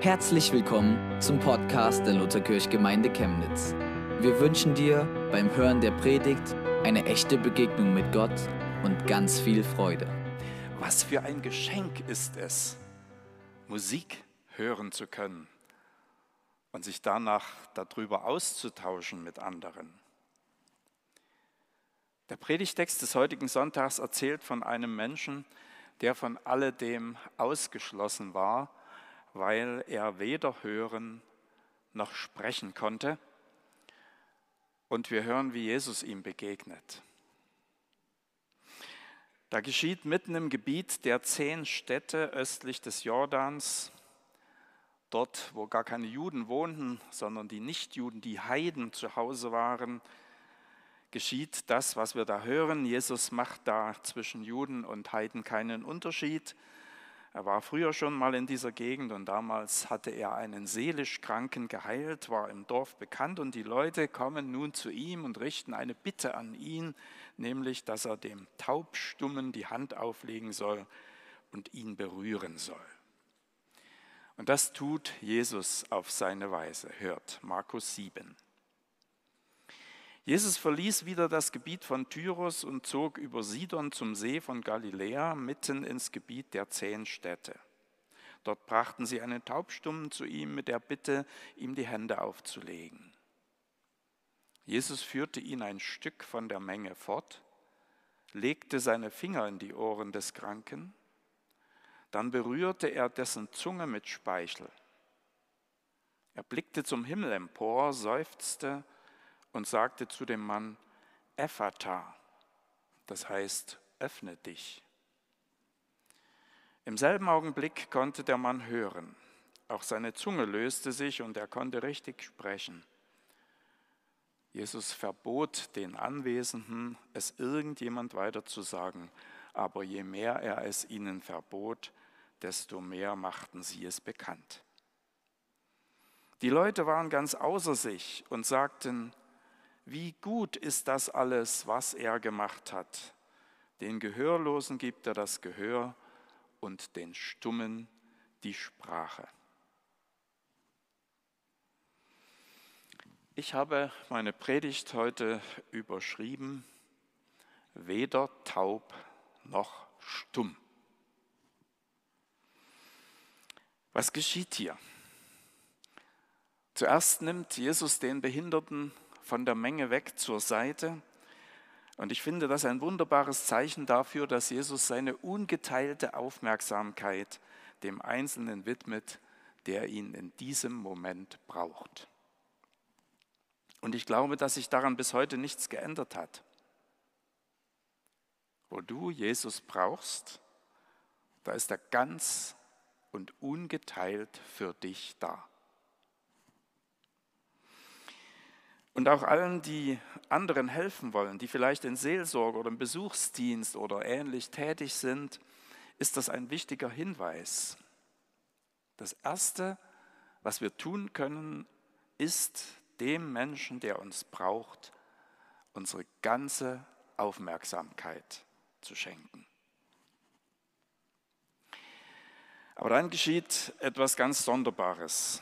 Herzlich willkommen zum Podcast der Lutherkirchgemeinde Chemnitz. Wir wünschen dir beim Hören der Predigt eine echte Begegnung mit Gott und ganz viel Freude. Was für ein Geschenk ist es, Musik hören zu können und sich danach darüber auszutauschen mit anderen. Der Predigtext des heutigen Sonntags erzählt von einem Menschen, der von alledem ausgeschlossen war, weil er weder hören noch sprechen konnte. Und wir hören, wie Jesus ihm begegnet. Da geschieht mitten im Gebiet der zehn Städte östlich des Jordans, dort, wo gar keine Juden wohnten, sondern die Nichtjuden, die Heiden zu Hause waren, geschieht das, was wir da hören. Jesus macht da zwischen Juden und Heiden keinen Unterschied. Er war früher schon mal in dieser Gegend und damals hatte er einen seelisch Kranken geheilt, war im Dorf bekannt und die Leute kommen nun zu ihm und richten eine Bitte an ihn, nämlich, dass er dem Taubstummen die Hand auflegen soll und ihn berühren soll. Und das tut Jesus auf seine Weise, hört Markus 7. Jesus verließ wieder das Gebiet von Tyros und zog über Sidon zum See von Galiläa mitten ins Gebiet der zehn Städte. Dort brachten sie einen Taubstummen zu ihm mit der Bitte, ihm die Hände aufzulegen. Jesus führte ihn ein Stück von der Menge fort, legte seine Finger in die Ohren des Kranken, dann berührte er dessen Zunge mit Speichel. Er blickte zum Himmel empor, seufzte und sagte zu dem Mann, Ephata, das heißt, öffne dich. Im selben Augenblick konnte der Mann hören. Auch seine Zunge löste sich und er konnte richtig sprechen. Jesus verbot den Anwesenden, es irgendjemand weiter zu sagen, aber je mehr er es ihnen verbot, desto mehr machten sie es bekannt. Die Leute waren ganz außer sich und sagten, wie gut ist das alles, was er gemacht hat. Den Gehörlosen gibt er das Gehör und den Stummen die Sprache. Ich habe meine Predigt heute überschrieben, weder taub noch stumm. Was geschieht hier? Zuerst nimmt Jesus den Behinderten von der Menge weg zur Seite. Und ich finde das ein wunderbares Zeichen dafür, dass Jesus seine ungeteilte Aufmerksamkeit dem Einzelnen widmet, der ihn in diesem Moment braucht. Und ich glaube, dass sich daran bis heute nichts geändert hat. Wo du Jesus brauchst, da ist er ganz und ungeteilt für dich da. Und auch allen, die anderen helfen wollen, die vielleicht in Seelsorge oder im Besuchsdienst oder ähnlich tätig sind, ist das ein wichtiger Hinweis. Das Erste, was wir tun können, ist dem Menschen, der uns braucht, unsere ganze Aufmerksamkeit zu schenken. Aber dann geschieht etwas ganz Sonderbares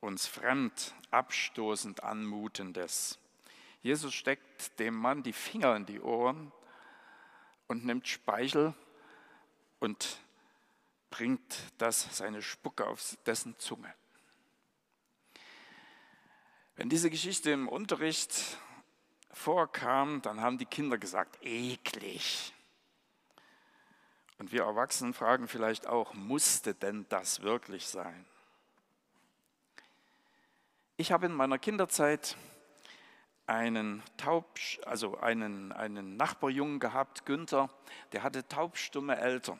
uns fremd, abstoßend anmutendes. Jesus steckt dem Mann die Finger in die Ohren und nimmt Speichel und bringt das, seine Spucke auf dessen Zunge. Wenn diese Geschichte im Unterricht vorkam, dann haben die Kinder gesagt, eklig. Und wir Erwachsenen fragen vielleicht auch, musste denn das wirklich sein? Ich habe in meiner Kinderzeit einen Taub, also einen, einen Nachbarjungen gehabt, Günther, der hatte taubstumme Eltern.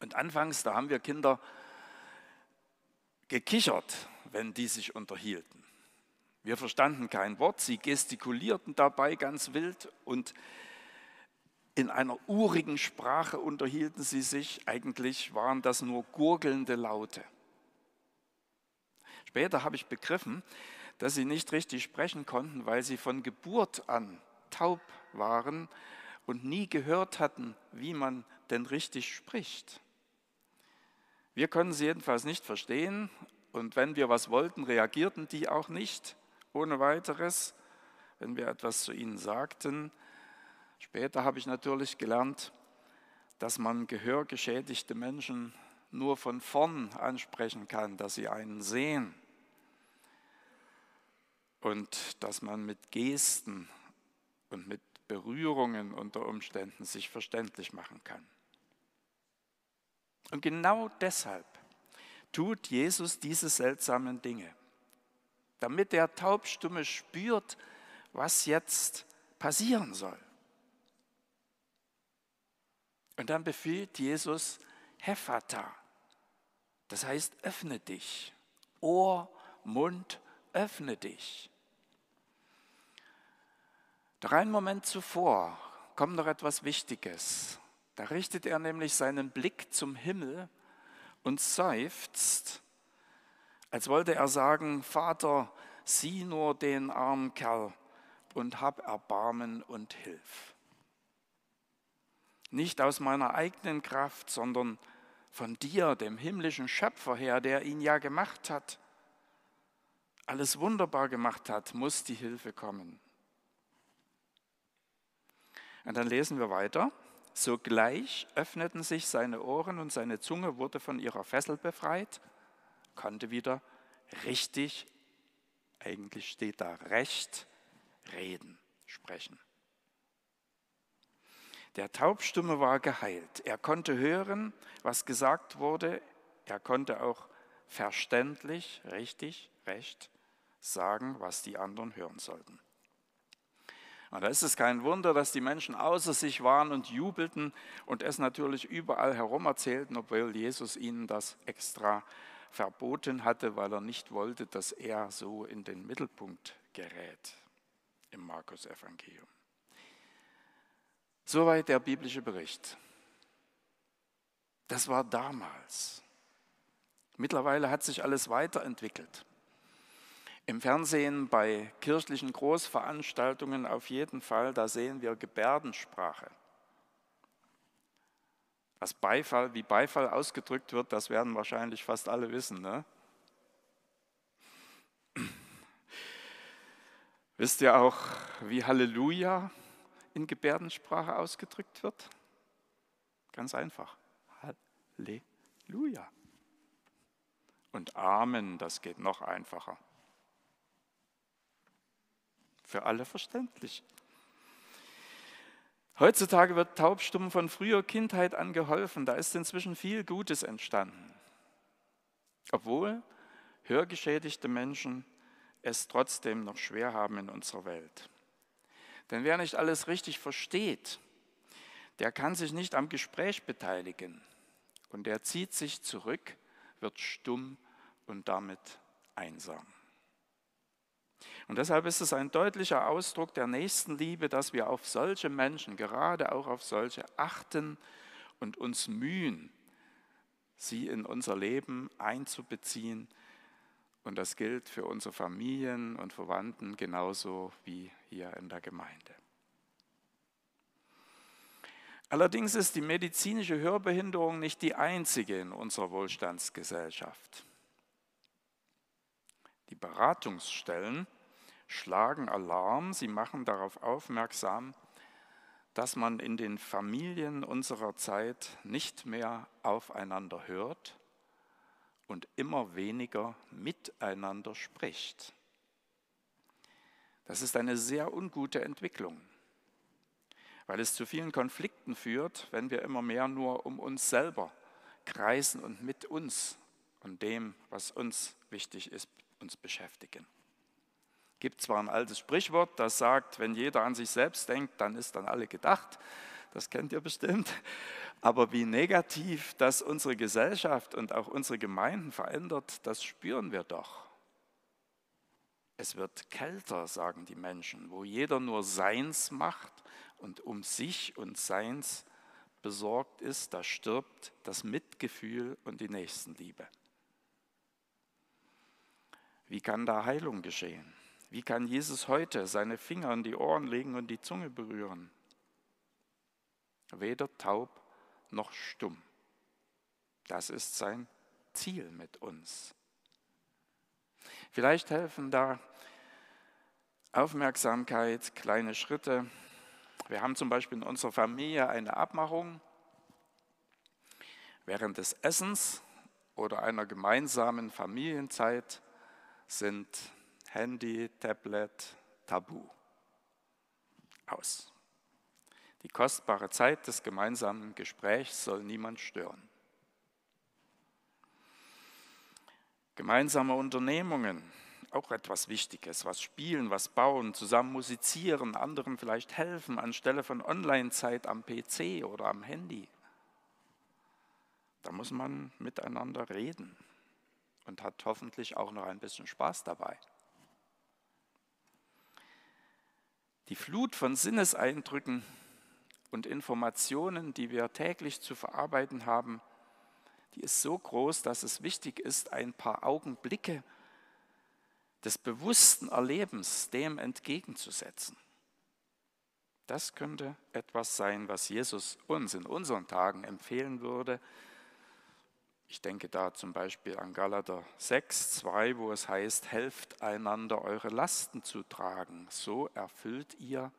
Und anfangs, da haben wir Kinder gekichert, wenn die sich unterhielten. Wir verstanden kein Wort, sie gestikulierten dabei ganz wild und in einer urigen Sprache unterhielten sie sich. Eigentlich waren das nur gurgelnde Laute. Später habe ich begriffen, dass sie nicht richtig sprechen konnten, weil sie von Geburt an taub waren und nie gehört hatten, wie man denn richtig spricht. Wir können sie jedenfalls nicht verstehen und wenn wir was wollten, reagierten die auch nicht ohne weiteres, wenn wir etwas zu ihnen sagten. Später habe ich natürlich gelernt, dass man gehörgeschädigte Menschen nur von vorn ansprechen kann, dass sie einen sehen und dass man mit Gesten und mit Berührungen unter Umständen sich verständlich machen kann. Und genau deshalb tut Jesus diese seltsamen Dinge, damit der Taubstumme spürt, was jetzt passieren soll. Und dann befiehlt Jesus Hephata, das heißt öffne dich, Ohr, Mund, öffne dich. Doch einen Moment zuvor kommt noch etwas Wichtiges. Da richtet er nämlich seinen Blick zum Himmel und seufzt, als wollte er sagen, Vater, sieh nur den armen Kerl und hab Erbarmen und hilf. Nicht aus meiner eigenen Kraft, sondern von dir, dem himmlischen Schöpfer her, der ihn ja gemacht hat, alles wunderbar gemacht hat, muss die Hilfe kommen. Und dann lesen wir weiter. Sogleich öffneten sich seine Ohren und seine Zunge wurde von ihrer Fessel befreit, konnte wieder richtig, eigentlich steht da recht, reden, sprechen. Der Taubstumme war geheilt. Er konnte hören, was gesagt wurde. Er konnte auch verständlich, richtig, recht sagen, was die anderen hören sollten. Und da ist es kein Wunder, dass die Menschen außer sich waren und jubelten und es natürlich überall herum erzählten, obwohl Jesus ihnen das extra verboten hatte, weil er nicht wollte, dass er so in den Mittelpunkt gerät im Markus-Evangelium. Soweit der biblische Bericht. Das war damals. Mittlerweile hat sich alles weiterentwickelt. Im Fernsehen bei kirchlichen Großveranstaltungen auf jeden Fall, da sehen wir Gebärdensprache. Was Beifall, wie Beifall ausgedrückt wird, das werden wahrscheinlich fast alle wissen. Ne? Wisst ihr auch, wie Halleluja in Gebärdensprache ausgedrückt wird? Ganz einfach. Halleluja. Und Amen, das geht noch einfacher für alle verständlich. Heutzutage wird Taubstummen von früher Kindheit an geholfen. Da ist inzwischen viel Gutes entstanden. Obwohl hörgeschädigte Menschen es trotzdem noch schwer haben in unserer Welt. Denn wer nicht alles richtig versteht, der kann sich nicht am Gespräch beteiligen. Und der zieht sich zurück, wird stumm und damit einsam. Und deshalb ist es ein deutlicher Ausdruck der Nächstenliebe, dass wir auf solche Menschen, gerade auch auf solche achten und uns mühen, sie in unser Leben einzubeziehen. Und das gilt für unsere Familien und Verwandten genauso wie hier in der Gemeinde. Allerdings ist die medizinische Hörbehinderung nicht die einzige in unserer Wohlstandsgesellschaft. Die Beratungsstellen schlagen Alarm, sie machen darauf aufmerksam, dass man in den Familien unserer Zeit nicht mehr aufeinander hört und immer weniger miteinander spricht. Das ist eine sehr ungute Entwicklung, weil es zu vielen Konflikten führt, wenn wir immer mehr nur um uns selber kreisen und mit uns und dem, was uns wichtig ist, uns beschäftigen gibt zwar ein altes Sprichwort, das sagt, wenn jeder an sich selbst denkt, dann ist an alle gedacht. Das kennt ihr bestimmt. Aber wie negativ das unsere Gesellschaft und auch unsere Gemeinden verändert, das spüren wir doch. Es wird kälter, sagen die Menschen, wo jeder nur Seins macht und um sich und Seins besorgt ist, da stirbt das Mitgefühl und die Nächstenliebe. Wie kann da Heilung geschehen? Wie kann Jesus heute seine Finger an die Ohren legen und die Zunge berühren? Weder taub noch stumm. Das ist sein Ziel mit uns. Vielleicht helfen da Aufmerksamkeit, kleine Schritte. Wir haben zum Beispiel in unserer Familie eine Abmachung. Während des Essens oder einer gemeinsamen Familienzeit sind Handy, Tablet tabu. Aus. Die kostbare Zeit des gemeinsamen Gesprächs soll niemand stören. Gemeinsame Unternehmungen, auch etwas Wichtiges, was spielen, was bauen, zusammen musizieren, anderen vielleicht helfen anstelle von Online-Zeit am PC oder am Handy. Da muss man miteinander reden und hat hoffentlich auch noch ein bisschen Spaß dabei. Die Flut von Sinneseindrücken und Informationen, die wir täglich zu verarbeiten haben, die ist so groß, dass es wichtig ist, ein paar Augenblicke des bewussten Erlebens dem entgegenzusetzen. Das könnte etwas sein, was Jesus uns in unseren Tagen empfehlen würde. Ich denke da zum Beispiel an Galater 6, 2, wo es heißt, helft einander eure Lasten zu tragen, so erfüllt ihr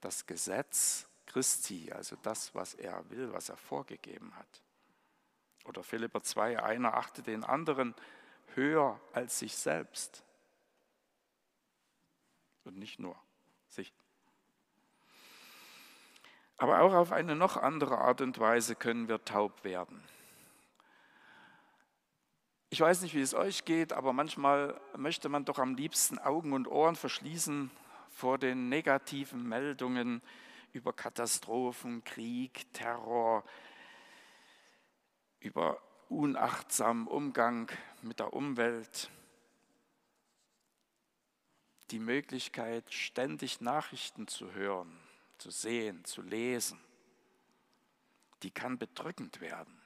das Gesetz Christi, also das, was er will, was er vorgegeben hat. Oder Philipper 2, einer achte den anderen höher als sich selbst. Und nicht nur sich. Aber auch auf eine noch andere Art und Weise können wir taub werden. Ich weiß nicht, wie es euch geht, aber manchmal möchte man doch am liebsten Augen und Ohren verschließen vor den negativen Meldungen über Katastrophen, Krieg, Terror, über unachtsamen Umgang mit der Umwelt, die Möglichkeit, ständig Nachrichten zu hören, zu sehen, zu lesen, die kann bedrückend werden.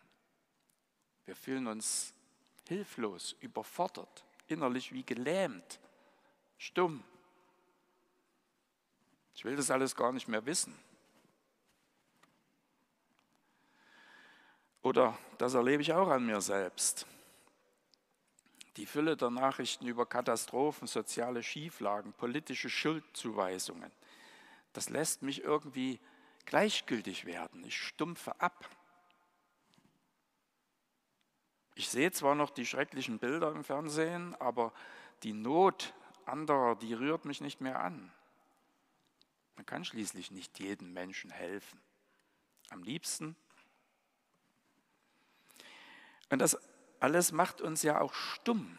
Wir fühlen uns hilflos, überfordert, innerlich wie gelähmt, stumm. Ich will das alles gar nicht mehr wissen. Oder das erlebe ich auch an mir selbst. Die Fülle der Nachrichten über Katastrophen, soziale Schieflagen, politische Schuldzuweisungen, das lässt mich irgendwie gleichgültig werden. Ich stumpfe ab. Ich sehe zwar noch die schrecklichen Bilder im Fernsehen, aber die Not anderer, die rührt mich nicht mehr an. Man kann schließlich nicht jedem Menschen helfen. Am liebsten und das alles macht uns ja auch stumm.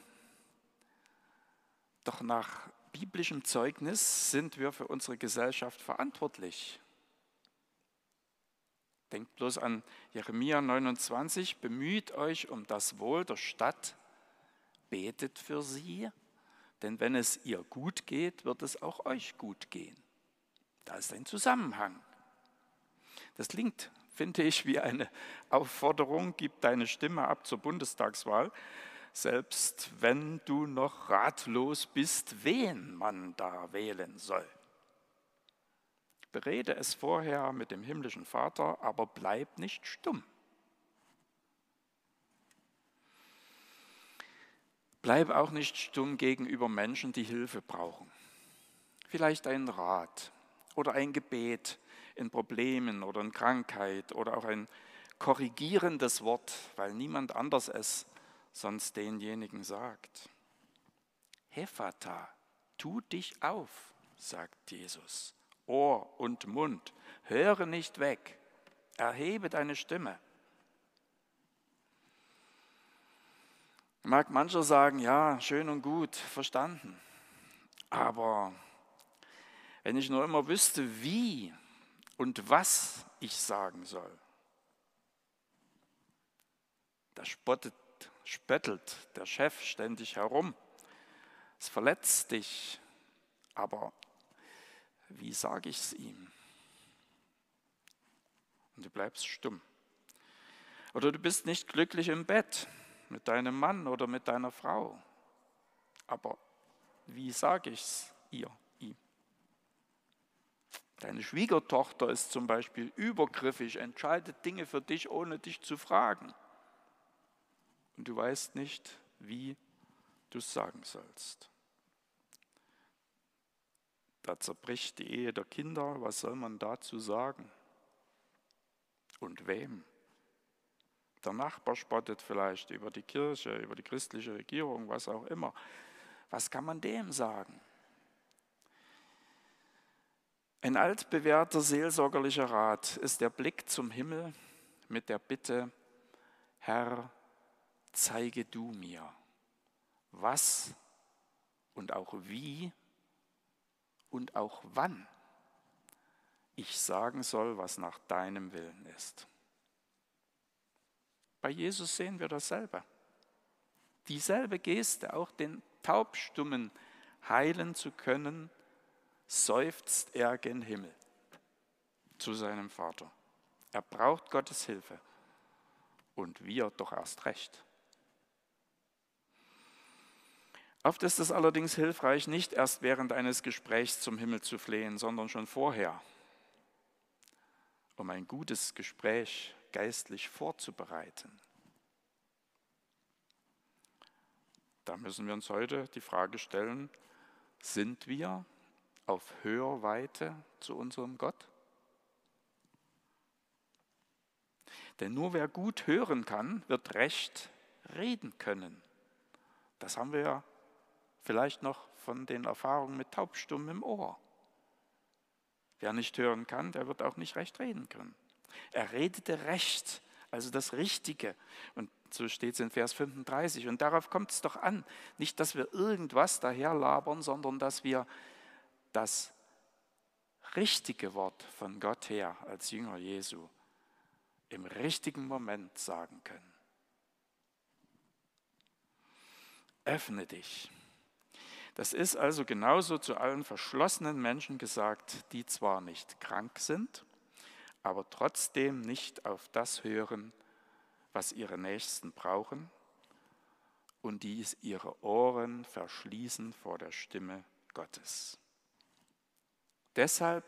Doch nach biblischem Zeugnis sind wir für unsere Gesellschaft verantwortlich. Denkt bloß an Jeremia 29, bemüht euch um das Wohl der Stadt, betet für sie, denn wenn es ihr gut geht, wird es auch euch gut gehen. Da ist ein Zusammenhang. Das klingt finde ich, wie eine Aufforderung, gib deine Stimme ab zur Bundestagswahl, selbst wenn du noch ratlos bist, wen man da wählen soll. Berede es vorher mit dem himmlischen Vater, aber bleib nicht stumm. Bleib auch nicht stumm gegenüber Menschen, die Hilfe brauchen. Vielleicht ein Rat oder ein Gebet in Problemen oder in Krankheit oder auch ein korrigierendes Wort, weil niemand anders es sonst denjenigen sagt. Hephata, tu dich auf, sagt Jesus. Ohr und Mund, höre nicht weg, erhebe deine Stimme. Mag mancher sagen, ja, schön und gut, verstanden. Aber wenn ich nur immer wüsste, wie und was ich sagen soll. Da spottet, spöttelt der Chef ständig herum. Es verletzt dich, aber wie sage ich es ihm? Und du bleibst stumm. Oder du bist nicht glücklich im Bett mit deinem Mann oder mit deiner Frau. Aber wie sage ich es ihr? Deine Schwiegertochter ist zum Beispiel übergriffig, entscheidet Dinge für dich, ohne dich zu fragen. und du weißt nicht, wie du es sagen sollst. Da zerbricht die Ehe der Kinder, was soll man dazu sagen? Und wem? Der Nachbar spottet vielleicht über die Kirche, über die christliche Regierung, was auch immer. Was kann man dem sagen? Ein altbewährter seelsorgerlicher Rat ist der Blick zum Himmel mit der Bitte, Herr, zeige du mir, was und auch wie und auch wann ich sagen soll, was nach deinem Willen ist. Bei Jesus sehen wir dasselbe. Dieselbe Geste, auch den Taubstummen heilen zu können, seufzt er gen Himmel zu seinem Vater. Er braucht Gottes Hilfe und wir doch erst recht. Oft ist es allerdings hilfreich, nicht erst während eines Gesprächs zum Himmel zu flehen, sondern schon vorher, um ein gutes Gespräch geistlich vorzubereiten. Da müssen wir uns heute die Frage stellen, sind wir auf Hörweite zu unserem Gott? Denn nur wer gut hören kann, wird recht reden können. Das haben wir ja Vielleicht noch von den Erfahrungen mit Taubstummen im Ohr. Wer nicht hören kann, der wird auch nicht recht reden können. Er redete recht, also das Richtige. Und so steht es in Vers 35. Und darauf kommt es doch an. Nicht, dass wir irgendwas daherlabern, sondern dass wir das richtige Wort von Gott her als Jünger Jesu im richtigen Moment sagen können. Öffne dich. Das ist also genauso zu allen verschlossenen Menschen gesagt, die zwar nicht krank sind, aber trotzdem nicht auf das hören, was ihre Nächsten brauchen und die ihre Ohren verschließen vor der Stimme Gottes. Deshalb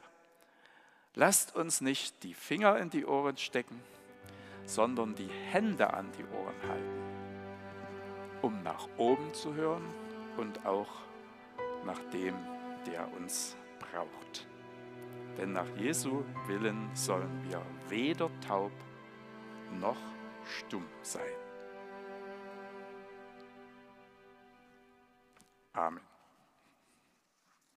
lasst uns nicht die Finger in die Ohren stecken, sondern die Hände an die Ohren halten, um nach oben zu hören und auch nach dem, der uns braucht. Denn nach Jesu Willen sollen wir weder taub noch stumm sein. Amen.